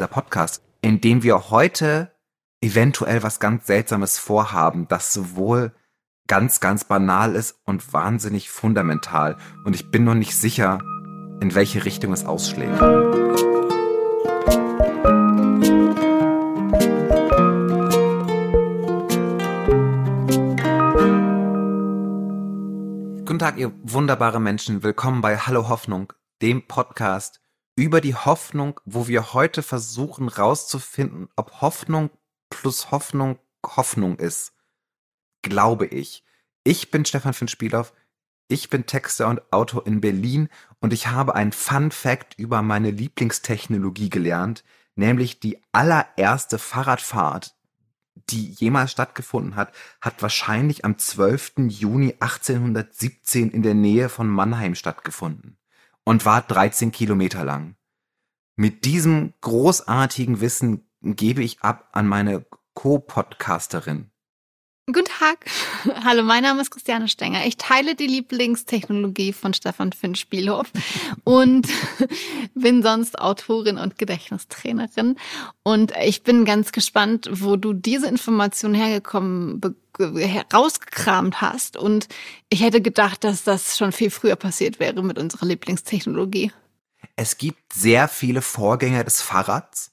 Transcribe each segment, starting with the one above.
dieser Podcast, in dem wir heute eventuell was ganz Seltsames vorhaben, das sowohl ganz, ganz banal ist und wahnsinnig fundamental. Und ich bin noch nicht sicher, in welche Richtung es ausschlägt. Guten Tag, ihr wunderbare Menschen. Willkommen bei Hallo Hoffnung, dem Podcast über die Hoffnung, wo wir heute versuchen rauszufinden, ob Hoffnung plus Hoffnung Hoffnung ist. Glaube ich. Ich bin Stefan von Spielhoff. Ich bin Texter und Autor in Berlin und ich habe ein Fun Fact über meine Lieblingstechnologie gelernt, nämlich die allererste Fahrradfahrt, die jemals stattgefunden hat, hat wahrscheinlich am 12. Juni 1817 in der Nähe von Mannheim stattgefunden und war 13 Kilometer lang. Mit diesem großartigen Wissen gebe ich ab an meine Co-Podcasterin. Guten Tag. Hallo, mein Name ist Christiane Stenger. Ich teile die Lieblingstechnologie von Stefan Finn Spielhof und bin sonst Autorin und Gedächtnistrainerin. Und ich bin ganz gespannt, wo du diese Information hergekommen, herausgekramt hast. Und ich hätte gedacht, dass das schon viel früher passiert wäre mit unserer Lieblingstechnologie. Es gibt sehr viele Vorgänger des Fahrrads.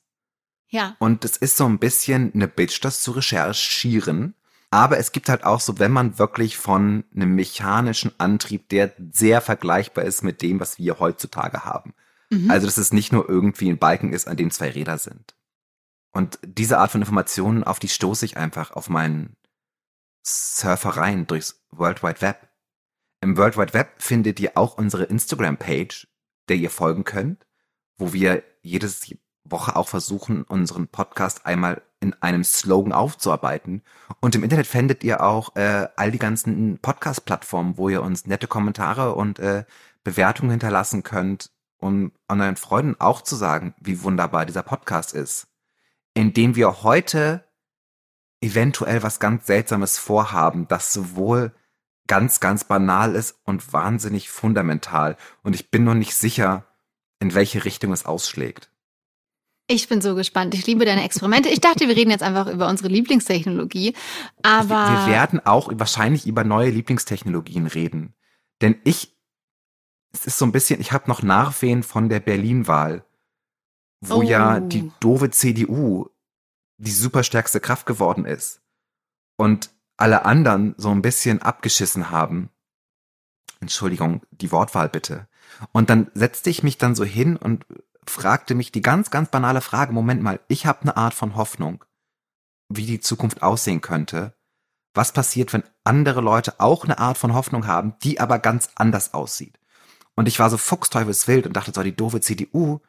Ja. Und es ist so ein bisschen eine Bitch, das zu recherchieren. Aber es gibt halt auch so, wenn man wirklich von einem mechanischen Antrieb, der sehr vergleichbar ist mit dem, was wir heutzutage haben. Mhm. Also, dass es nicht nur irgendwie ein Balken ist, an dem zwei Räder sind. Und diese Art von Informationen, auf die stoße ich einfach auf meinen Surfereien durchs World Wide Web. Im World Wide Web findet ihr auch unsere Instagram-Page, der ihr folgen könnt, wo wir jedes Woche auch versuchen, unseren Podcast einmal in einem Slogan aufzuarbeiten. Und im Internet findet ihr auch äh, all die ganzen Podcast-Plattformen, wo ihr uns nette Kommentare und äh, Bewertungen hinterlassen könnt, um euren Freunden auch zu sagen, wie wunderbar dieser Podcast ist. Indem wir heute eventuell was ganz Seltsames vorhaben, das sowohl ganz, ganz banal ist und wahnsinnig fundamental. Und ich bin noch nicht sicher, in welche Richtung es ausschlägt. Ich bin so gespannt. Ich liebe deine Experimente. Ich dachte, wir reden jetzt einfach über unsere Lieblingstechnologie, aber. Wir, werden auch wahrscheinlich über neue Lieblingstechnologien reden. Denn ich, es ist so ein bisschen, ich habe noch Nachwehen von der Berlin-Wahl, wo oh. ja die doofe CDU die superstärkste Kraft geworden ist. Und alle anderen so ein bisschen abgeschissen haben. Entschuldigung, die Wortwahl bitte. Und dann setzte ich mich dann so hin und fragte mich die ganz, ganz banale Frage, Moment mal, ich habe eine Art von Hoffnung, wie die Zukunft aussehen könnte. Was passiert, wenn andere Leute auch eine Art von Hoffnung haben, die aber ganz anders aussieht? Und ich war so fuchsteufelswild und dachte so, die doofe CDU,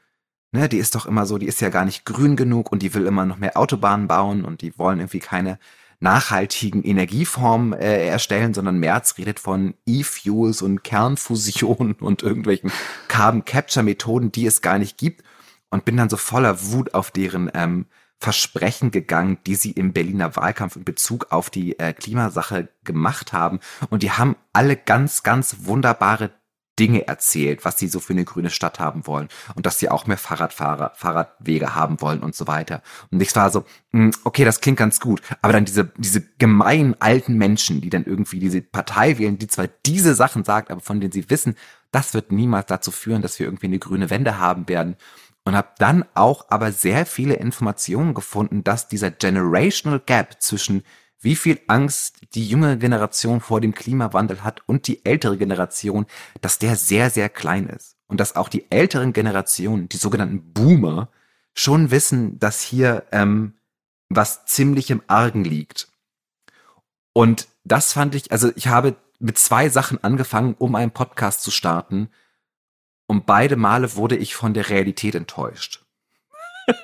ne, die ist doch immer so, die ist ja gar nicht grün genug und die will immer noch mehr Autobahnen bauen und die wollen irgendwie keine nachhaltigen Energieformen äh, erstellen, sondern Merz redet von E-Fuels und Kernfusion und irgendwelchen Carbon Capture Methoden, die es gar nicht gibt und bin dann so voller Wut auf deren ähm, Versprechen gegangen, die sie im Berliner Wahlkampf in Bezug auf die äh, Klimasache gemacht haben. Und die haben alle ganz, ganz wunderbare Dinge erzählt, was sie so für eine grüne Stadt haben wollen und dass sie auch mehr Fahrradfahrer, Fahrradwege haben wollen und so weiter. Und ich war so, hm, okay, das klingt ganz gut, aber dann diese, diese gemeinen alten Menschen, die dann irgendwie diese Partei wählen, die zwar diese Sachen sagt, aber von denen sie wissen, das wird niemals dazu führen, dass wir irgendwie eine grüne Wende haben werden. Und habe dann auch aber sehr viele Informationen gefunden, dass dieser Generational Gap zwischen wie viel Angst die junge Generation vor dem Klimawandel hat und die ältere Generation, dass der sehr, sehr klein ist. Und dass auch die älteren Generationen, die sogenannten Boomer, schon wissen, dass hier ähm, was ziemlich im Argen liegt. Und das fand ich, also ich habe mit zwei Sachen angefangen, um einen Podcast zu starten. Und beide Male wurde ich von der Realität enttäuscht.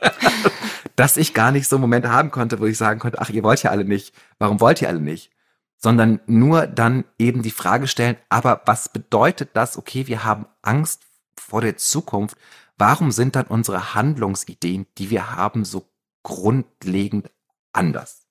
dass ich gar nicht so Momente haben konnte, wo ich sagen konnte, ach, ihr wollt ja alle nicht. Warum wollt ihr alle nicht? Sondern nur dann eben die Frage stellen, aber was bedeutet das? Okay, wir haben Angst vor der Zukunft. Warum sind dann unsere Handlungsideen, die wir haben, so grundlegend anders?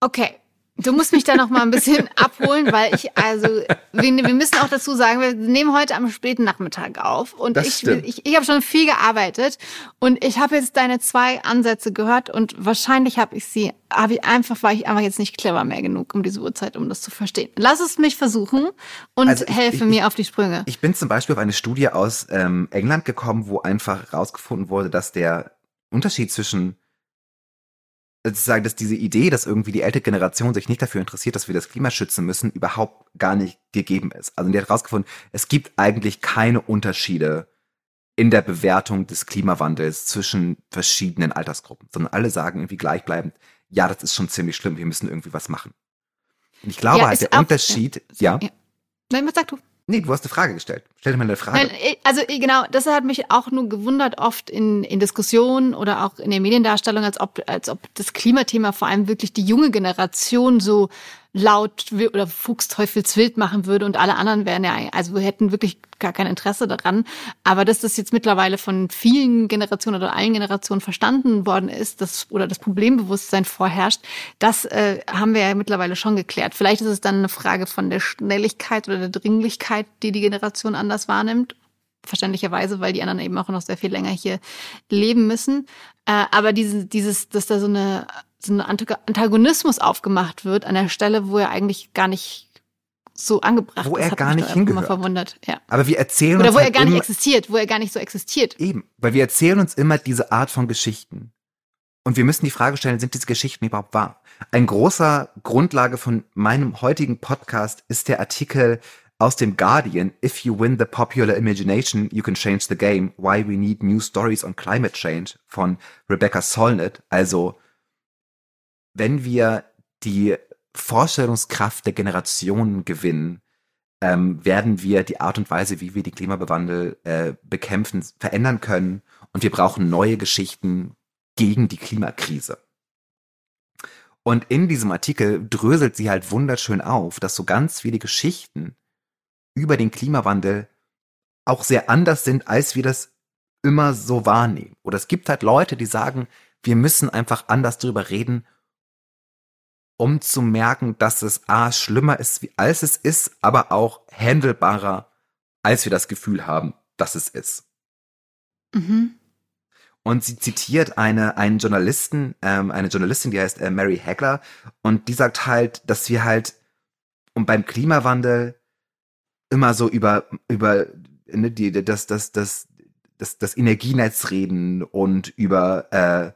Okay, Du musst mich da noch mal ein bisschen abholen, weil ich, also, wir, wir, müssen auch dazu sagen, wir nehmen heute am späten Nachmittag auf und das ich, stimmt. ich, ich habe schon viel gearbeitet und ich habe jetzt deine zwei Ansätze gehört und wahrscheinlich habe ich sie, habe ich einfach, war ich einfach jetzt nicht clever mehr genug um diese Uhrzeit, um das zu verstehen. Lass es mich versuchen und also ich, helfe ich, mir auf die Sprünge. Ich bin zum Beispiel auf eine Studie aus ähm, England gekommen, wo einfach rausgefunden wurde, dass der Unterschied zwischen sozusagen, dass diese Idee, dass irgendwie die ältere Generation sich nicht dafür interessiert, dass wir das Klima schützen müssen, überhaupt gar nicht gegeben ist. Also die hat herausgefunden, es gibt eigentlich keine Unterschiede in der Bewertung des Klimawandels zwischen verschiedenen Altersgruppen, sondern alle sagen irgendwie gleichbleibend, ja, das ist schon ziemlich schlimm, wir müssen irgendwie was machen. Und ich glaube ja, halt, der Unterschied, ja. ja. Nein, was sagst du? Nee, du hast eine Frage gestellt. Stell dir mal eine Frage. Nein, also genau, das hat mich auch nur gewundert oft in, in Diskussionen oder auch in der Mediendarstellung, als ob, als ob das Klimathema vor allem wirklich die junge Generation so laut oder Fuchsteufelswild machen würde und alle anderen wären ja, also hätten wirklich gar kein Interesse daran. Aber dass das jetzt mittlerweile von vielen Generationen oder allen Generationen verstanden worden ist, das, oder das Problembewusstsein vorherrscht, das äh, haben wir ja mittlerweile schon geklärt. Vielleicht ist es dann eine Frage von der Schnelligkeit oder der Dringlichkeit, die die Generation anders wahrnimmt verständlicherweise, weil die anderen eben auch noch sehr viel länger hier leben müssen. Äh, aber dieses, dieses, dass da so eine so ein Antagonismus aufgemacht wird an der Stelle, wo er eigentlich gar nicht so angebracht wo ist. Wo er gar nicht hingehört. verwundert. Ja. Aber wir erzählen Oder uns wo halt er gar nicht existiert, wo er gar nicht so existiert. Eben, weil wir erzählen uns immer diese Art von Geschichten. Und wir müssen die Frage stellen, sind diese Geschichten überhaupt wahr? Ein großer Grundlage von meinem heutigen Podcast ist der Artikel aus dem Guardian, If you win the popular imagination, you can change the game. Why we need new stories on climate change von Rebecca Solnit. Also wenn wir die Vorstellungskraft der Generationen gewinnen, ähm, werden wir die Art und Weise, wie wir die Klimawandel äh, bekämpfen, verändern können. Und wir brauchen neue Geschichten gegen die Klimakrise. Und in diesem Artikel dröselt sie halt wunderschön auf, dass so ganz viele Geschichten über den Klimawandel auch sehr anders sind, als wir das immer so wahrnehmen. Oder es gibt halt Leute, die sagen, wir müssen einfach anders drüber reden, um zu merken, dass es A schlimmer ist, wie als es ist, aber auch handelbarer, als wir das Gefühl haben, dass es ist. Mhm. Und sie zitiert eine, einen Journalisten, ähm, eine Journalistin, die heißt äh, Mary Hagler, und die sagt halt, dass wir halt, und beim Klimawandel immer so über, über, ne, die, das, das, das, das, das Energienetz reden und über, äh,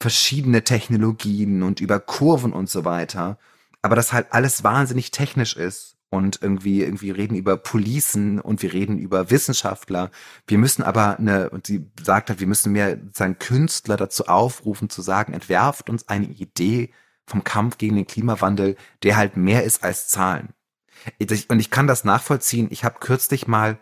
verschiedene Technologien und über Kurven und so weiter. Aber das halt alles wahnsinnig technisch ist und irgendwie, irgendwie reden über Policen und wir reden über Wissenschaftler. Wir müssen aber eine, und sie sagt halt, wir müssen mehr seinen Künstler dazu aufrufen, zu sagen, entwerft uns eine Idee vom Kampf gegen den Klimawandel, der halt mehr ist als Zahlen. Und ich kann das nachvollziehen. Ich habe kürzlich mal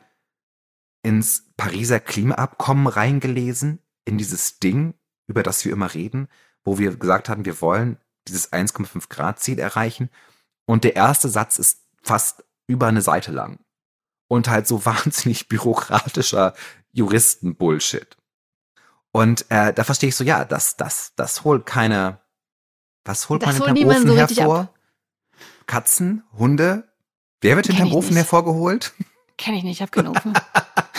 ins Pariser Klimaabkommen reingelesen, in dieses Ding, über das wir immer reden, wo wir gesagt haben, wir wollen dieses 1,5 Grad Ziel erreichen. Und der erste Satz ist fast über eine Seite lang. Und halt so wahnsinnig bürokratischer Juristen-Bullshit. Und äh, da verstehe ich so, ja, das, das, das holt keine, was holt das man hinterm Ofen so hervor? Katzen, Hunde? Wer wird hinterm Ofen nicht. hervorgeholt? Kenn ich nicht, ich hab keinen Ofen.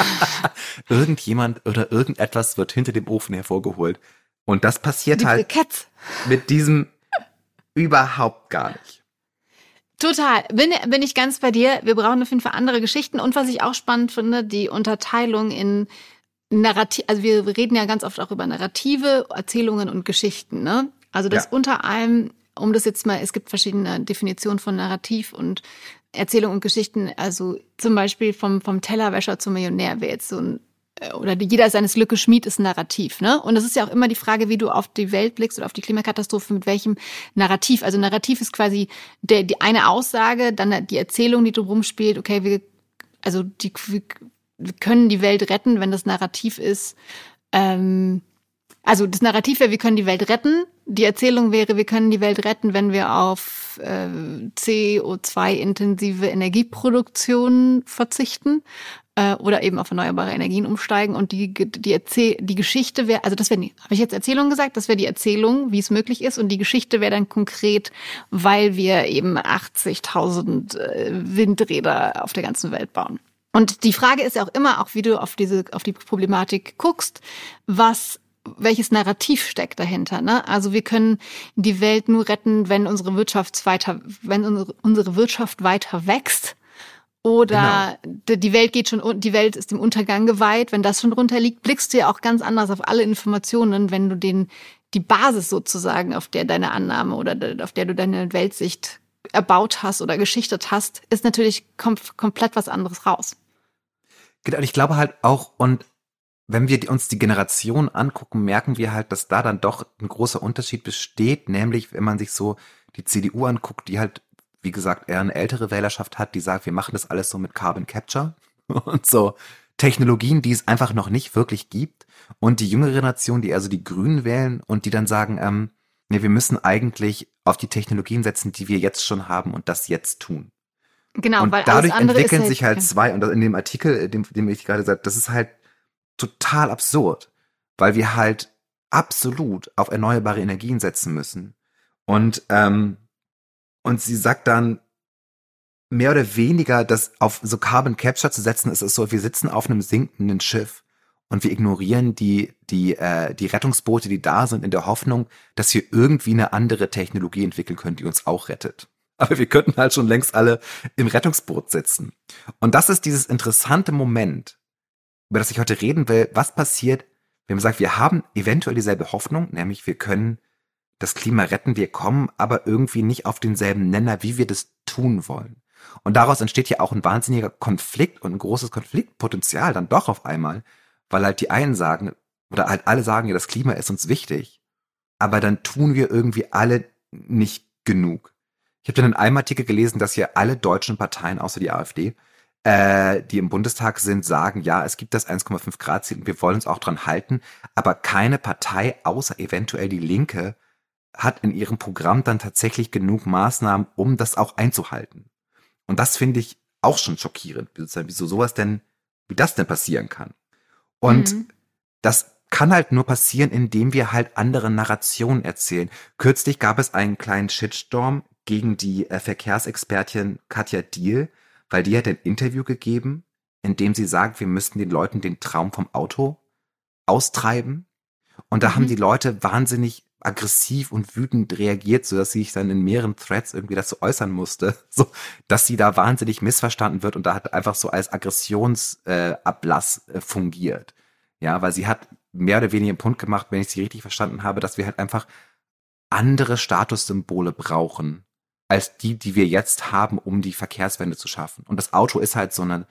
Irgendjemand oder irgendetwas wird hinter dem Ofen hervorgeholt. Und das passiert Die halt Cats. mit diesem überhaupt gar nicht. Total. Bin, bin ich ganz bei dir. Wir brauchen auf jeden Fall andere Geschichten. Und was ich auch spannend finde, die Unterteilung in Narrativ, also wir reden ja ganz oft auch über Narrative, Erzählungen und Geschichten, ne? Also das ja. unter allem, um das jetzt mal, es gibt verschiedene Definitionen von Narrativ und Erzählung und Geschichten. Also zum Beispiel vom, vom Tellerwäscher zum Millionär wäre jetzt so ein oder jeder seines Glückes Schmied ist ein Narrativ, ne? Und es ist ja auch immer die Frage, wie du auf die Welt blickst oder auf die Klimakatastrophe, mit welchem Narrativ. Also Narrativ ist quasi der, die eine Aussage, dann die Erzählung, die drum spielt, okay, wir, also die, wir können die Welt retten, wenn das Narrativ ist, ähm, also das Narrativ wäre, wir können die Welt retten. Die Erzählung wäre, wir können die Welt retten, wenn wir auf äh, CO2-intensive Energieproduktion verzichten. Äh, oder eben auf erneuerbare Energien umsteigen und die die Erzähl die Geschichte wäre also das wäre habe ich jetzt Erzählung gesagt das wäre die Erzählung wie es möglich ist und die Geschichte wäre dann konkret weil wir eben 80.000 äh, Windräder auf der ganzen Welt bauen und die Frage ist ja auch immer auch wie du auf diese auf die Problematik guckst was welches Narrativ steckt dahinter. Ne? Also wir können die Welt nur retten, wenn unsere Wirtschaft weiter, wenn unsere, unsere Wirtschaft weiter wächst. Oder genau. die Welt geht schon, die Welt ist dem Untergang geweiht. Wenn das schon drunter liegt, blickst du ja auch ganz anders auf alle Informationen, wenn du den, die Basis sozusagen, auf der deine Annahme oder auf der du deine Weltsicht erbaut hast oder geschichtet hast, ist natürlich kom komplett was anderes raus. Genau, und ich glaube halt auch, und wenn wir uns die Generation angucken, merken wir halt, dass da dann doch ein großer Unterschied besteht, nämlich wenn man sich so die CDU anguckt, die halt, wie gesagt, eher eine ältere Wählerschaft hat, die sagt, wir machen das alles so mit Carbon Capture und so Technologien, die es einfach noch nicht wirklich gibt. Und die jüngere Generation, die also die Grünen wählen und die dann sagen, ähm, nee, wir müssen eigentlich auf die Technologien setzen, die wir jetzt schon haben und das jetzt tun. Genau, und weil dadurch entwickeln halt, sich halt zwei, und in dem Artikel, dem, dem ich gerade gesagt, das ist halt total absurd, weil wir halt absolut auf erneuerbare Energien setzen müssen. Und, ähm, und sie sagt dann, mehr oder weniger, das auf so Carbon Capture zu setzen, ist es so, wir sitzen auf einem sinkenden Schiff und wir ignorieren die, die, äh, die Rettungsboote, die da sind, in der Hoffnung, dass wir irgendwie eine andere Technologie entwickeln können, die uns auch rettet. Aber wir könnten halt schon längst alle im Rettungsboot sitzen. Und das ist dieses interessante Moment, über das ich heute reden will, was passiert, wenn man sagt, wir haben eventuell dieselbe Hoffnung, nämlich wir können das Klima retten, wir kommen aber irgendwie nicht auf denselben Nenner, wie wir das tun wollen. Und daraus entsteht ja auch ein wahnsinniger Konflikt und ein großes Konfliktpotenzial dann doch auf einmal, weil halt die einen sagen, oder halt alle sagen, ja, das Klima ist uns wichtig, aber dann tun wir irgendwie alle nicht genug. Ich habe dann in einem Artikel gelesen, dass hier alle deutschen Parteien außer die AfD äh, die im Bundestag sind, sagen, ja, es gibt das 1,5 Grad Ziel und wir wollen uns auch dran halten, aber keine Partei außer eventuell die Linke hat in ihrem Programm dann tatsächlich genug Maßnahmen, um das auch einzuhalten. Und das finde ich auch schon schockierend, wieso sowas denn, wie das denn passieren kann. Und mhm. das kann halt nur passieren, indem wir halt andere Narrationen erzählen. Kürzlich gab es einen kleinen Shitstorm gegen die äh, Verkehrsexpertin Katja Diel, weil die hat ein Interview gegeben, in dem sie sagt, wir müssten den Leuten den Traum vom Auto austreiben. Und da mhm. haben die Leute wahnsinnig aggressiv und wütend reagiert, so dass sie sich dann in mehreren Threads irgendwie dazu äußern musste, so dass sie da wahnsinnig missverstanden wird und da hat einfach so als Aggressionsablass äh, äh, fungiert. Ja, weil sie hat mehr oder weniger einen Punkt gemacht, wenn ich sie richtig verstanden habe, dass wir halt einfach andere Statussymbole brauchen als die, die wir jetzt haben, um die Verkehrswende zu schaffen. Und das Auto ist halt so eine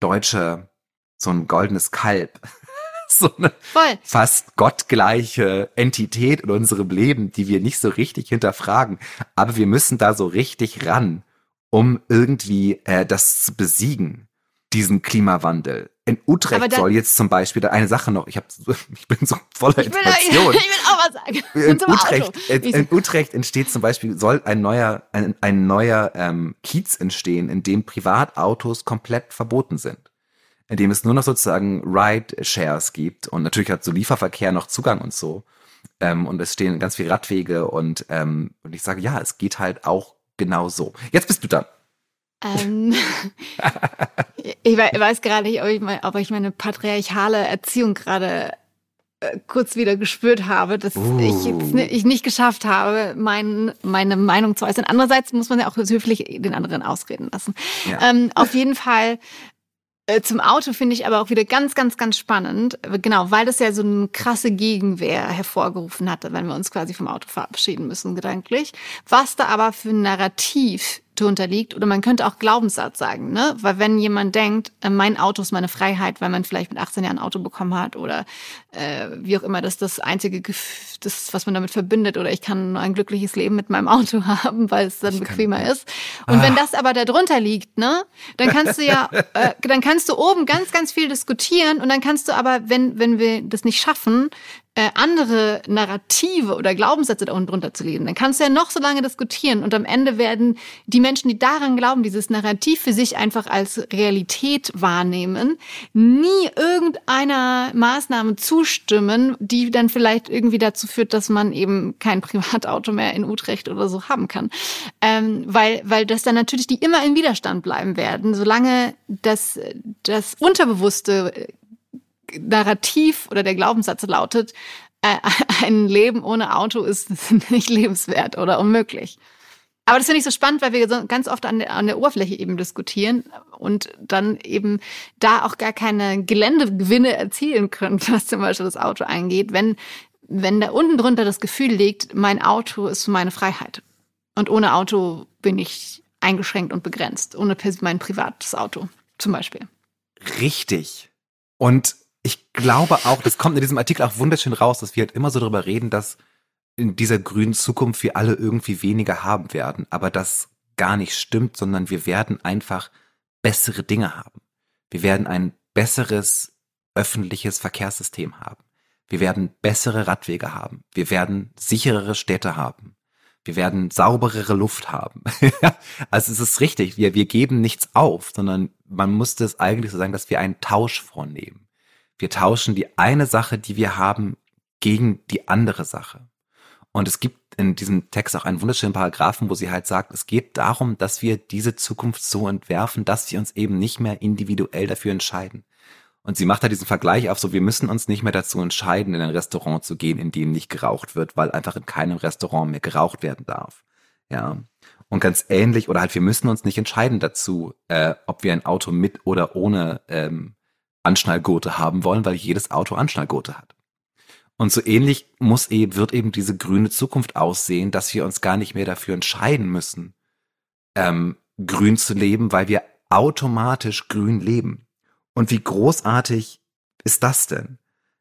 deutsche, so ein goldenes Kalb. so eine Voll. fast gottgleiche Entität in unserem Leben, die wir nicht so richtig hinterfragen. Aber wir müssen da so richtig ran, um irgendwie äh, das zu besiegen diesen Klimawandel. In Utrecht soll jetzt zum Beispiel eine Sache noch, ich, hab, ich bin so voller ich Information. Will, ich will auch was sagen. In Utrecht, in, in, Utrecht entsteht zum Beispiel, soll ein neuer, ein, ein neuer ähm, Kiez entstehen, in dem Privatautos komplett verboten sind. In dem es nur noch sozusagen Ride-Shares gibt und natürlich hat so Lieferverkehr noch Zugang und so. Ähm, und es stehen ganz viele Radwege und, ähm, und ich sage, ja, es geht halt auch genau so. Jetzt bist du dran. Ähm, ich weiß gerade nicht, ob ich, mein, ob ich meine patriarchale Erziehung gerade äh, kurz wieder gespürt habe, dass uh. ich, ich nicht geschafft habe, mein, meine Meinung zu äußern. Andererseits muss man ja auch höflich den anderen ausreden lassen. Ja. Ähm, auf jeden Fall zum Auto finde ich aber auch wieder ganz, ganz, ganz spannend. Genau, weil das ja so eine krasse Gegenwehr hervorgerufen hatte, wenn wir uns quasi vom Auto verabschieden müssen, gedanklich. Was da aber für ein Narrativ drunter liegt. Oder man könnte auch Glaubenssatz sagen, ne? Weil wenn jemand denkt, äh, mein Auto ist meine Freiheit, weil man vielleicht mit 18 Jahren ein Auto bekommen hat oder äh, wie auch immer, das das einzige, das, was man damit verbindet, oder ich kann ein glückliches Leben mit meinem Auto haben, weil es dann ich bequemer kann. ist. Und ah. wenn das aber da drunter liegt, ne, dann kannst du ja, äh, dann kannst du oben ganz, ganz viel diskutieren und dann kannst du aber, wenn, wenn wir das nicht schaffen, äh, andere Narrative oder Glaubenssätze da unten drunter zu lesen. Dann kannst du ja noch so lange diskutieren und am Ende werden die Menschen, die daran glauben, dieses Narrativ für sich einfach als Realität wahrnehmen, nie irgendeiner Maßnahme zustimmen, die dann vielleicht irgendwie dazu führt, dass man eben kein Privatauto mehr in Utrecht oder so haben kann. Ähm, weil, weil das dann natürlich die immer in Widerstand bleiben werden, solange das, das Unterbewusste Narrativ oder der Glaubenssatz lautet, äh, ein Leben ohne Auto ist nicht lebenswert oder unmöglich. Aber das finde ich so spannend, weil wir ganz oft an der, an der Oberfläche eben diskutieren und dann eben da auch gar keine Geländegewinne erzielen können, was zum Beispiel das Auto eingeht, wenn, wenn da unten drunter das Gefühl liegt, mein Auto ist meine Freiheit. Und ohne Auto bin ich eingeschränkt und begrenzt. Ohne mein privates Auto zum Beispiel. Richtig. Und ich glaube auch, das kommt in diesem Artikel auch wunderschön raus, dass wir halt immer so darüber reden, dass in dieser grünen Zukunft wir alle irgendwie weniger haben werden, aber das gar nicht stimmt, sondern wir werden einfach bessere Dinge haben. Wir werden ein besseres öffentliches Verkehrssystem haben. Wir werden bessere Radwege haben. Wir werden sicherere Städte haben. Wir werden sauberere Luft haben. also es ist richtig, wir, wir geben nichts auf, sondern man musste es eigentlich so sagen, dass wir einen Tausch vornehmen. Wir tauschen die eine Sache, die wir haben, gegen die andere Sache. Und es gibt in diesem Text auch einen wunderschönen Paragraphen, wo sie halt sagt, es geht darum, dass wir diese Zukunft so entwerfen, dass wir uns eben nicht mehr individuell dafür entscheiden. Und sie macht da diesen Vergleich auf, so wir müssen uns nicht mehr dazu entscheiden, in ein Restaurant zu gehen, in dem nicht geraucht wird, weil einfach in keinem Restaurant mehr geraucht werden darf. Ja. Und ganz ähnlich, oder halt, wir müssen uns nicht entscheiden dazu, äh, ob wir ein Auto mit oder ohne ähm, Anschnallgurte haben wollen, weil jedes Auto Anschnallgurte hat. Und so ähnlich muss eben, wird eben diese grüne Zukunft aussehen, dass wir uns gar nicht mehr dafür entscheiden müssen, ähm, grün zu leben, weil wir automatisch grün leben. Und wie großartig ist das denn?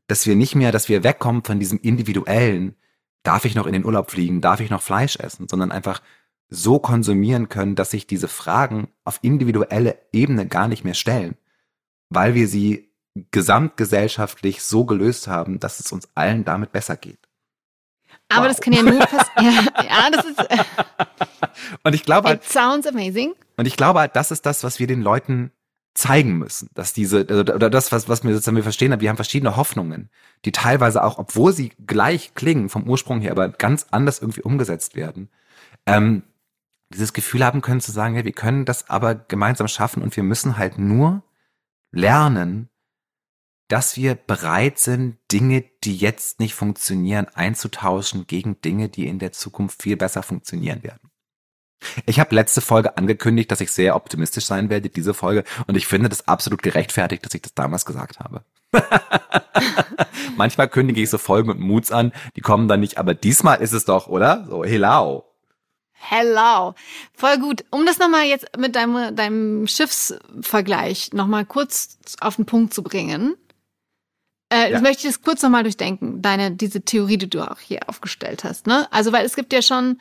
Dass wir nicht mehr, dass wir wegkommen von diesem individuellen, darf ich noch in den Urlaub fliegen, darf ich noch Fleisch essen, sondern einfach so konsumieren können, dass sich diese Fragen auf individuelle Ebene gar nicht mehr stellen weil wir sie gesamtgesellschaftlich so gelöst haben, dass es uns allen damit besser geht. Aber wow. das kann ja nur passieren. ja, ja, das ist. Äh, und ich glaube halt. It sounds amazing. Und ich glaube halt, das ist das, was wir den Leuten zeigen müssen, dass diese oder das was was wir sozusagen wir verstehen, wir haben verschiedene Hoffnungen, die teilweise auch, obwohl sie gleich klingen vom Ursprung her, aber ganz anders irgendwie umgesetzt werden. Ähm, dieses Gefühl haben können zu sagen, ja, wir können das aber gemeinsam schaffen und wir müssen halt nur lernen, dass wir bereit sind, Dinge, die jetzt nicht funktionieren, einzutauschen gegen Dinge, die in der Zukunft viel besser funktionieren werden. Ich habe letzte Folge angekündigt, dass ich sehr optimistisch sein werde, diese Folge, und ich finde das absolut gerechtfertigt, dass ich das damals gesagt habe. Manchmal kündige ich so Folgen und Moods an, die kommen dann nicht, aber diesmal ist es doch, oder? So, hello. Hello. Voll gut. Um das nochmal jetzt mit deinem, deinem Schiffsvergleich nochmal kurz auf den Punkt zu bringen. Äh, ja. möchte ich das kurz nochmal durchdenken, deine, diese Theorie, die du auch hier aufgestellt hast. Ne? Also, weil es gibt ja schon,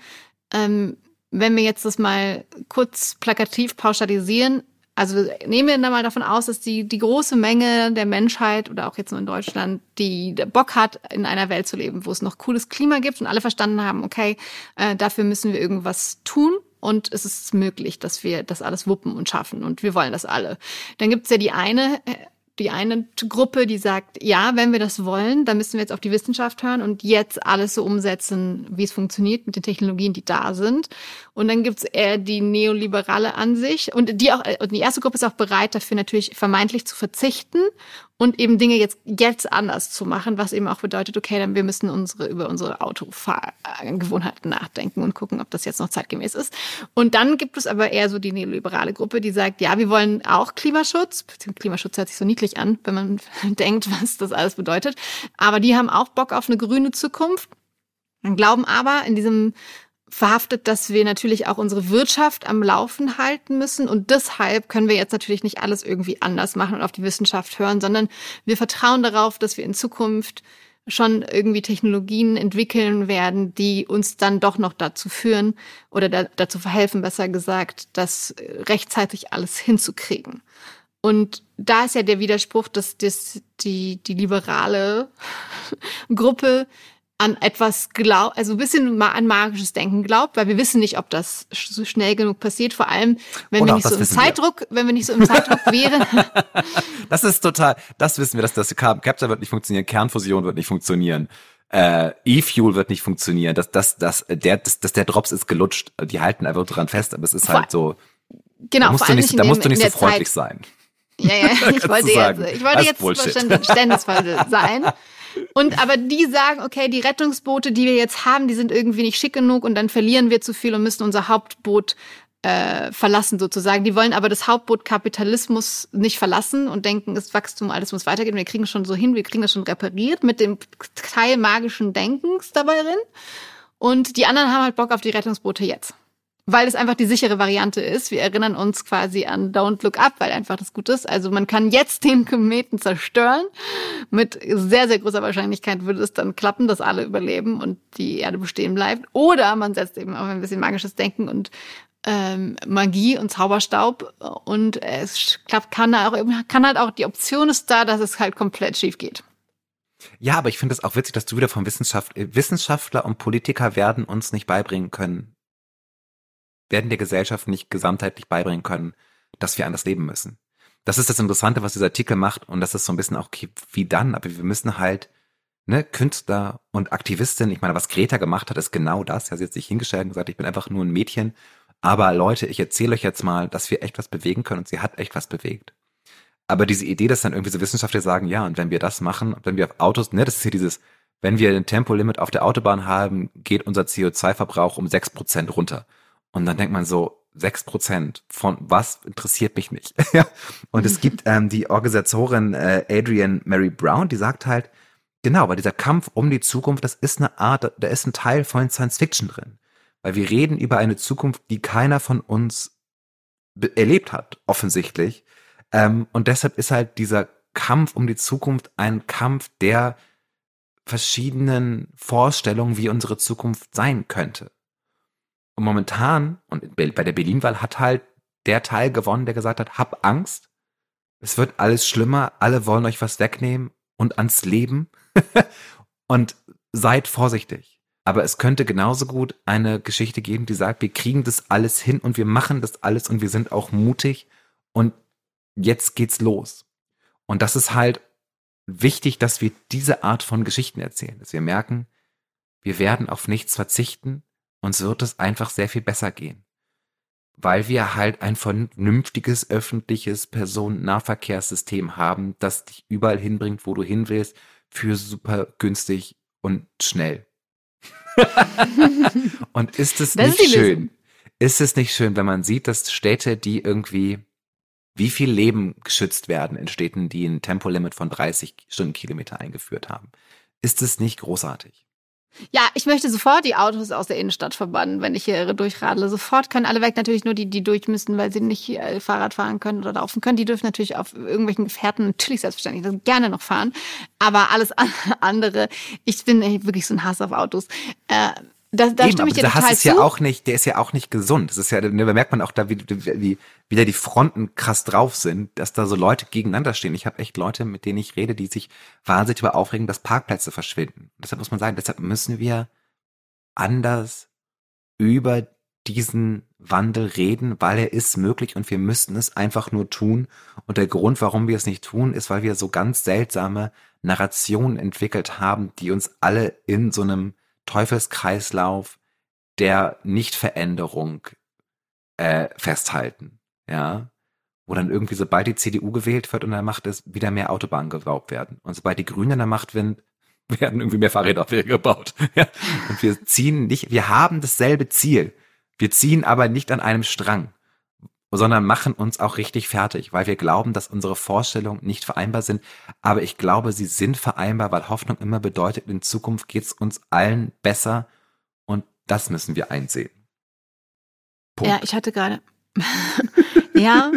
ähm, wenn wir jetzt das mal kurz plakativ pauschalisieren, also nehmen wir mal davon aus, dass die, die große Menge der Menschheit oder auch jetzt nur in Deutschland, die Bock hat, in einer Welt zu leben, wo es noch cooles Klima gibt und alle verstanden haben, okay, äh, dafür müssen wir irgendwas tun und es ist möglich, dass wir das alles wuppen und schaffen und wir wollen das alle. Dann gibt's ja die eine äh, die eine Gruppe, die sagt, ja, wenn wir das wollen, dann müssen wir jetzt auf die Wissenschaft hören und jetzt alles so umsetzen, wie es funktioniert mit den Technologien, die da sind. Und dann gibt's eher die neoliberale Ansicht und die auch, und die erste Gruppe ist auch bereit dafür natürlich vermeintlich zu verzichten und eben Dinge jetzt, jetzt anders zu machen, was eben auch bedeutet, okay, dann wir müssen unsere, über unsere Autofahrgewohnheiten nachdenken und gucken, ob das jetzt noch zeitgemäß ist. Und dann gibt es aber eher so die neoliberale Gruppe, die sagt, ja, wir wollen auch Klimaschutz. Klimaschutz hört sich so niedlich an, wenn man denkt, was das alles bedeutet. Aber die haben auch Bock auf eine grüne Zukunft. Glauben aber in diesem verhaftet, dass wir natürlich auch unsere Wirtschaft am Laufen halten müssen. Und deshalb können wir jetzt natürlich nicht alles irgendwie anders machen und auf die Wissenschaft hören, sondern wir vertrauen darauf, dass wir in Zukunft schon irgendwie Technologien entwickeln werden, die uns dann doch noch dazu führen oder da, dazu verhelfen, besser gesagt, das rechtzeitig alles hinzukriegen. Und da ist ja der Widerspruch, dass das, die, die liberale Gruppe an etwas glaubt, also ein bisschen an magisches Denken glaubt, weil wir wissen nicht, ob das so schnell genug passiert. Vor allem, wenn Oder wir nicht so im Zeitdruck, wir. wenn wir nicht so im Zeitdruck wären. das ist total, das wissen wir, dass das Capture wird nicht funktionieren, Kernfusion wird nicht funktionieren. Äh, E-Fuel wird nicht funktionieren. Das, das, das, der, das, das, der Drops ist gelutscht. Die halten einfach dran fest, aber es ist halt so. Genau, da musst du nicht, da musst du nicht so freundlich Zeit. sein. Ja, ja, ich wollte jetzt, ich wollte jetzt verständnisvoll sein. Und aber die sagen, okay, die Rettungsboote, die wir jetzt haben, die sind irgendwie nicht schick genug und dann verlieren wir zu viel und müssen unser Hauptboot äh, verlassen sozusagen. Die wollen aber das Hauptboot Kapitalismus nicht verlassen und denken, das Wachstum, alles muss weitergehen. Wir kriegen schon so hin, wir kriegen das schon repariert mit dem Teil magischen Denkens dabei drin. Und die anderen haben halt Bock auf die Rettungsboote jetzt weil es einfach die sichere Variante ist. Wir erinnern uns quasi an Don't Look Up, weil einfach das gut ist. Also man kann jetzt den Kometen zerstören. Mit sehr, sehr großer Wahrscheinlichkeit würde es dann klappen, dass alle überleben und die Erde bestehen bleibt. Oder man setzt eben auf ein bisschen magisches Denken und ähm, Magie und Zauberstaub und es klappt, kann, auch, kann halt auch, die Option ist da, dass es halt komplett schief geht. Ja, aber ich finde es auch witzig, dass du wieder vom Wissenschaft, Wissenschaftler und Politiker werden uns nicht beibringen können, werden der Gesellschaft nicht gesamtheitlich beibringen können, dass wir anders leben müssen. Das ist das Interessante, was dieser Artikel macht und das ist so ein bisschen auch, okay, wie dann, aber wir müssen halt, ne, Künstler und Aktivistin, ich meine, was Greta gemacht hat, ist genau das. Sie hat sich hingestellt und gesagt, ich bin einfach nur ein Mädchen, aber Leute, ich erzähle euch jetzt mal, dass wir echt was bewegen können und sie hat echt was bewegt. Aber diese Idee, dass dann irgendwie so Wissenschaftler sagen, ja, und wenn wir das machen, wenn wir auf Autos, ne, das ist hier dieses, wenn wir ein Tempolimit auf der Autobahn haben, geht unser CO2-Verbrauch um sechs Prozent runter. Und dann denkt man so, sechs Prozent von was interessiert mich nicht. und es gibt ähm, die Organisatorin äh, Adrian Mary Brown, die sagt halt, genau, weil dieser Kampf um die Zukunft, das ist eine Art, da ist ein Teil von Science Fiction drin. Weil wir reden über eine Zukunft, die keiner von uns erlebt hat, offensichtlich. Ähm, und deshalb ist halt dieser Kampf um die Zukunft ein Kampf der verschiedenen Vorstellungen, wie unsere Zukunft sein könnte. Und momentan, und bei der Berlin-Wahl hat halt der Teil gewonnen, der gesagt hat, hab Angst, es wird alles schlimmer, alle wollen euch was wegnehmen und ans Leben. Und seid vorsichtig. Aber es könnte genauso gut eine Geschichte geben, die sagt, wir kriegen das alles hin und wir machen das alles und wir sind auch mutig. Und jetzt geht's los. Und das ist halt wichtig, dass wir diese Art von Geschichten erzählen, dass wir merken, wir werden auf nichts verzichten, uns wird es einfach sehr viel besser gehen. Weil wir halt ein vernünftiges öffentliches Personennahverkehrssystem haben, das dich überall hinbringt, wo du hin willst, für super günstig und schnell. und ist es das nicht ist schön? Ist es nicht schön, wenn man sieht, dass Städte, die irgendwie, wie viel Leben geschützt werden in Städten, die ein Tempolimit von 30 Stundenkilometer eingeführt haben? Ist es nicht großartig? Ja, ich möchte sofort die Autos aus der Innenstadt verbannen, wenn ich hier durchradle. Sofort können alle weg. Natürlich nur die, die durch müssen, weil sie nicht äh, Fahrrad fahren können oder laufen können. Die dürfen natürlich auf irgendwelchen Gefährten natürlich selbstverständlich gerne noch fahren. Aber alles andere, ich bin wirklich so ein Hass auf Autos. Äh, da, da Eben, stimme ich dir total Hass ist zu. ja auch nicht, der ist ja auch nicht gesund. Das ist ja, da merkt man auch da, wie, wie, wie da die Fronten krass drauf sind, dass da so Leute gegeneinander stehen. Ich habe echt Leute, mit denen ich rede, die sich wahnsinnig über aufregen, dass Parkplätze verschwinden. Deshalb muss man sagen, deshalb müssen wir anders über diesen Wandel reden, weil er ist möglich und wir müssten es einfach nur tun. Und der Grund, warum wir es nicht tun, ist, weil wir so ganz seltsame Narrationen entwickelt haben, die uns alle in so einem Teufelskreislauf der Nichtveränderung äh, festhalten. Ja. Wo dann irgendwie, sobald die CDU gewählt wird und dann macht es wieder mehr Autobahnen gebaut werden. Und sobald die Grünen in der Macht sind, werden irgendwie mehr Fahrräder gebaut. Ja. Und wir ziehen nicht, wir haben dasselbe Ziel. Wir ziehen aber nicht an einem Strang, sondern machen uns auch richtig fertig, weil wir glauben, dass unsere Vorstellungen nicht vereinbar sind. Aber ich glaube, sie sind vereinbar, weil Hoffnung immer bedeutet, in Zukunft geht es uns allen besser und das müssen wir einsehen. Punkt. Ja, ich hatte gerade. ja,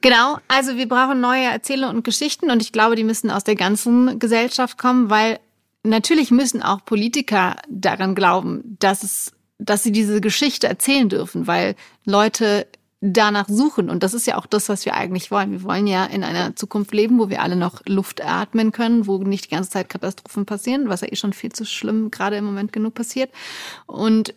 genau. Also wir brauchen neue Erzählungen und Geschichten und ich glaube, die müssen aus der ganzen Gesellschaft kommen, weil natürlich müssen auch Politiker daran glauben, dass es, dass sie diese Geschichte erzählen dürfen, weil Leute danach suchen. Und das ist ja auch das, was wir eigentlich wollen. Wir wollen ja in einer Zukunft leben, wo wir alle noch Luft atmen können, wo nicht die ganze Zeit Katastrophen passieren, was ja eh schon viel zu schlimm gerade im Moment genug passiert. Und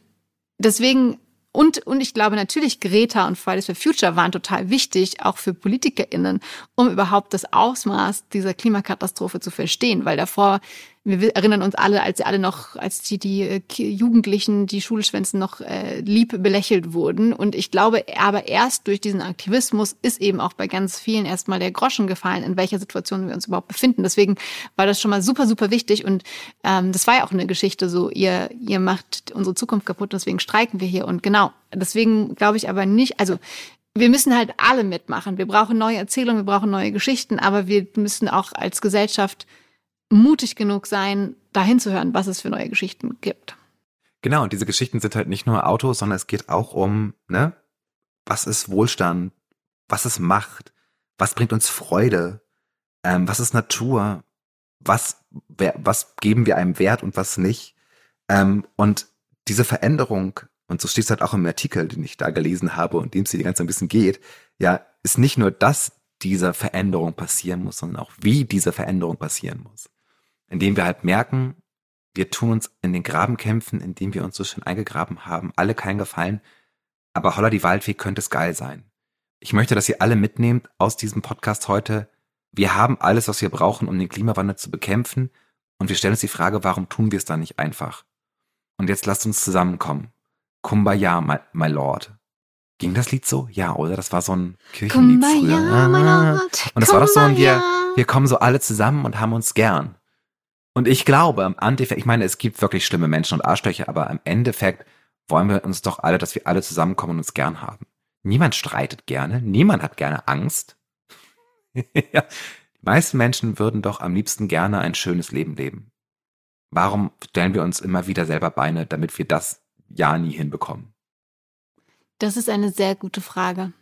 deswegen und, und ich glaube natürlich, Greta und Fridays for Future waren total wichtig, auch für PolitikerInnen, um überhaupt das Ausmaß dieser Klimakatastrophe zu verstehen. Weil davor wir erinnern uns alle, als sie alle noch, als die, die äh, Jugendlichen, die Schulschwänzen noch äh, lieb belächelt wurden. Und ich glaube, aber erst durch diesen Aktivismus ist eben auch bei ganz vielen erstmal der Groschen gefallen, in welcher Situation wir uns überhaupt befinden. Deswegen war das schon mal super, super wichtig. Und ähm, das war ja auch eine Geschichte so, ihr, ihr macht unsere Zukunft kaputt, deswegen streiken wir hier. Und genau, deswegen glaube ich aber nicht, also wir müssen halt alle mitmachen. Wir brauchen neue Erzählungen, wir brauchen neue Geschichten, aber wir müssen auch als Gesellschaft mutig genug sein, dahin zu hören, was es für neue Geschichten gibt. Genau, und diese Geschichten sind halt nicht nur Autos, sondern es geht auch um, ne, was ist Wohlstand, was ist Macht, was bringt uns Freude, ähm, was ist Natur, was, wer, was geben wir einem Wert und was nicht. Ähm, und diese Veränderung, und so steht es halt auch im Artikel, den ich da gelesen habe und dem es hier die ganze ein bisschen geht, ja, ist nicht nur, dass diese Veränderung passieren muss, sondern auch wie diese Veränderung passieren muss indem wir halt merken, wir tun uns in den Grabenkämpfen, in denen wir uns so schön eingegraben haben, alle keinen Gefallen, aber holla die Waldfee könnte es geil sein. Ich möchte, dass ihr alle mitnehmt aus diesem Podcast heute. Wir haben alles, was wir brauchen, um den Klimawandel zu bekämpfen. Und wir stellen uns die Frage, warum tun wir es dann nicht einfach? Und jetzt lasst uns zusammenkommen. Kumbaya, my, my Lord. Ging das Lied so? Ja, oder? Das war so ein Kirchenlied Kumbaya, früher. My Lord. Und das Kumbaya. war doch so, und wir, wir kommen so alle zusammen und haben uns gern. Und ich glaube, im Endeffekt, ich meine, es gibt wirklich schlimme Menschen und Arschlöcher, aber im Endeffekt wollen wir uns doch alle, dass wir alle zusammenkommen und uns gern haben. Niemand streitet gerne, niemand hat gerne Angst. ja. Die meisten Menschen würden doch am liebsten gerne ein schönes Leben leben. Warum stellen wir uns immer wieder selber Beine, damit wir das ja nie hinbekommen? Das ist eine sehr gute Frage.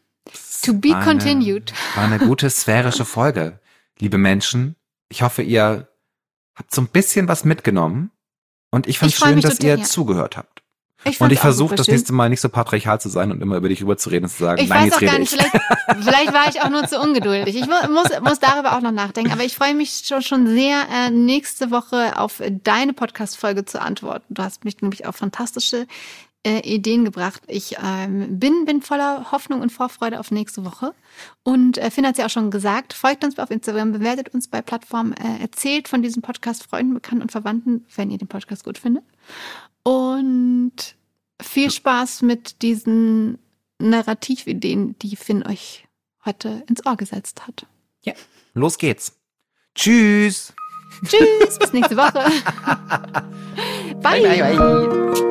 To be eine, continued. War eine gute sphärische Folge. Liebe Menschen, ich hoffe, ihr habt so ein bisschen was mitgenommen. Und ich fand es schön, dass ihr ja. zugehört habt. Ich und ich versuche das nächste Mal nicht so patriarchal zu sein und immer über dich rüberzureden und zu sagen, ich nein, weiß jetzt auch gar nicht, vielleicht, vielleicht war ich auch nur zu ungeduldig. Ich muss, muss darüber auch noch nachdenken. Aber ich freue mich schon, schon sehr, äh, nächste Woche auf deine Podcast-Folge zu antworten. Du hast mich nämlich auf fantastische äh, Ideen gebracht. Ich ähm, bin, bin voller Hoffnung und Vorfreude auf nächste Woche. Und äh, Finn hat es ja auch schon gesagt, folgt uns auf Instagram, bewertet uns bei Plattformen, äh, erzählt von diesem Podcast Freunden, Bekannten und Verwandten, wenn ihr den Podcast gut findet. Und viel Spaß mit diesen Narrativideen, die Finn euch heute ins Ohr gesetzt hat. Ja, los geht's. Tschüss. Tschüss, bis nächste Woche. bye. bye, bye, bye.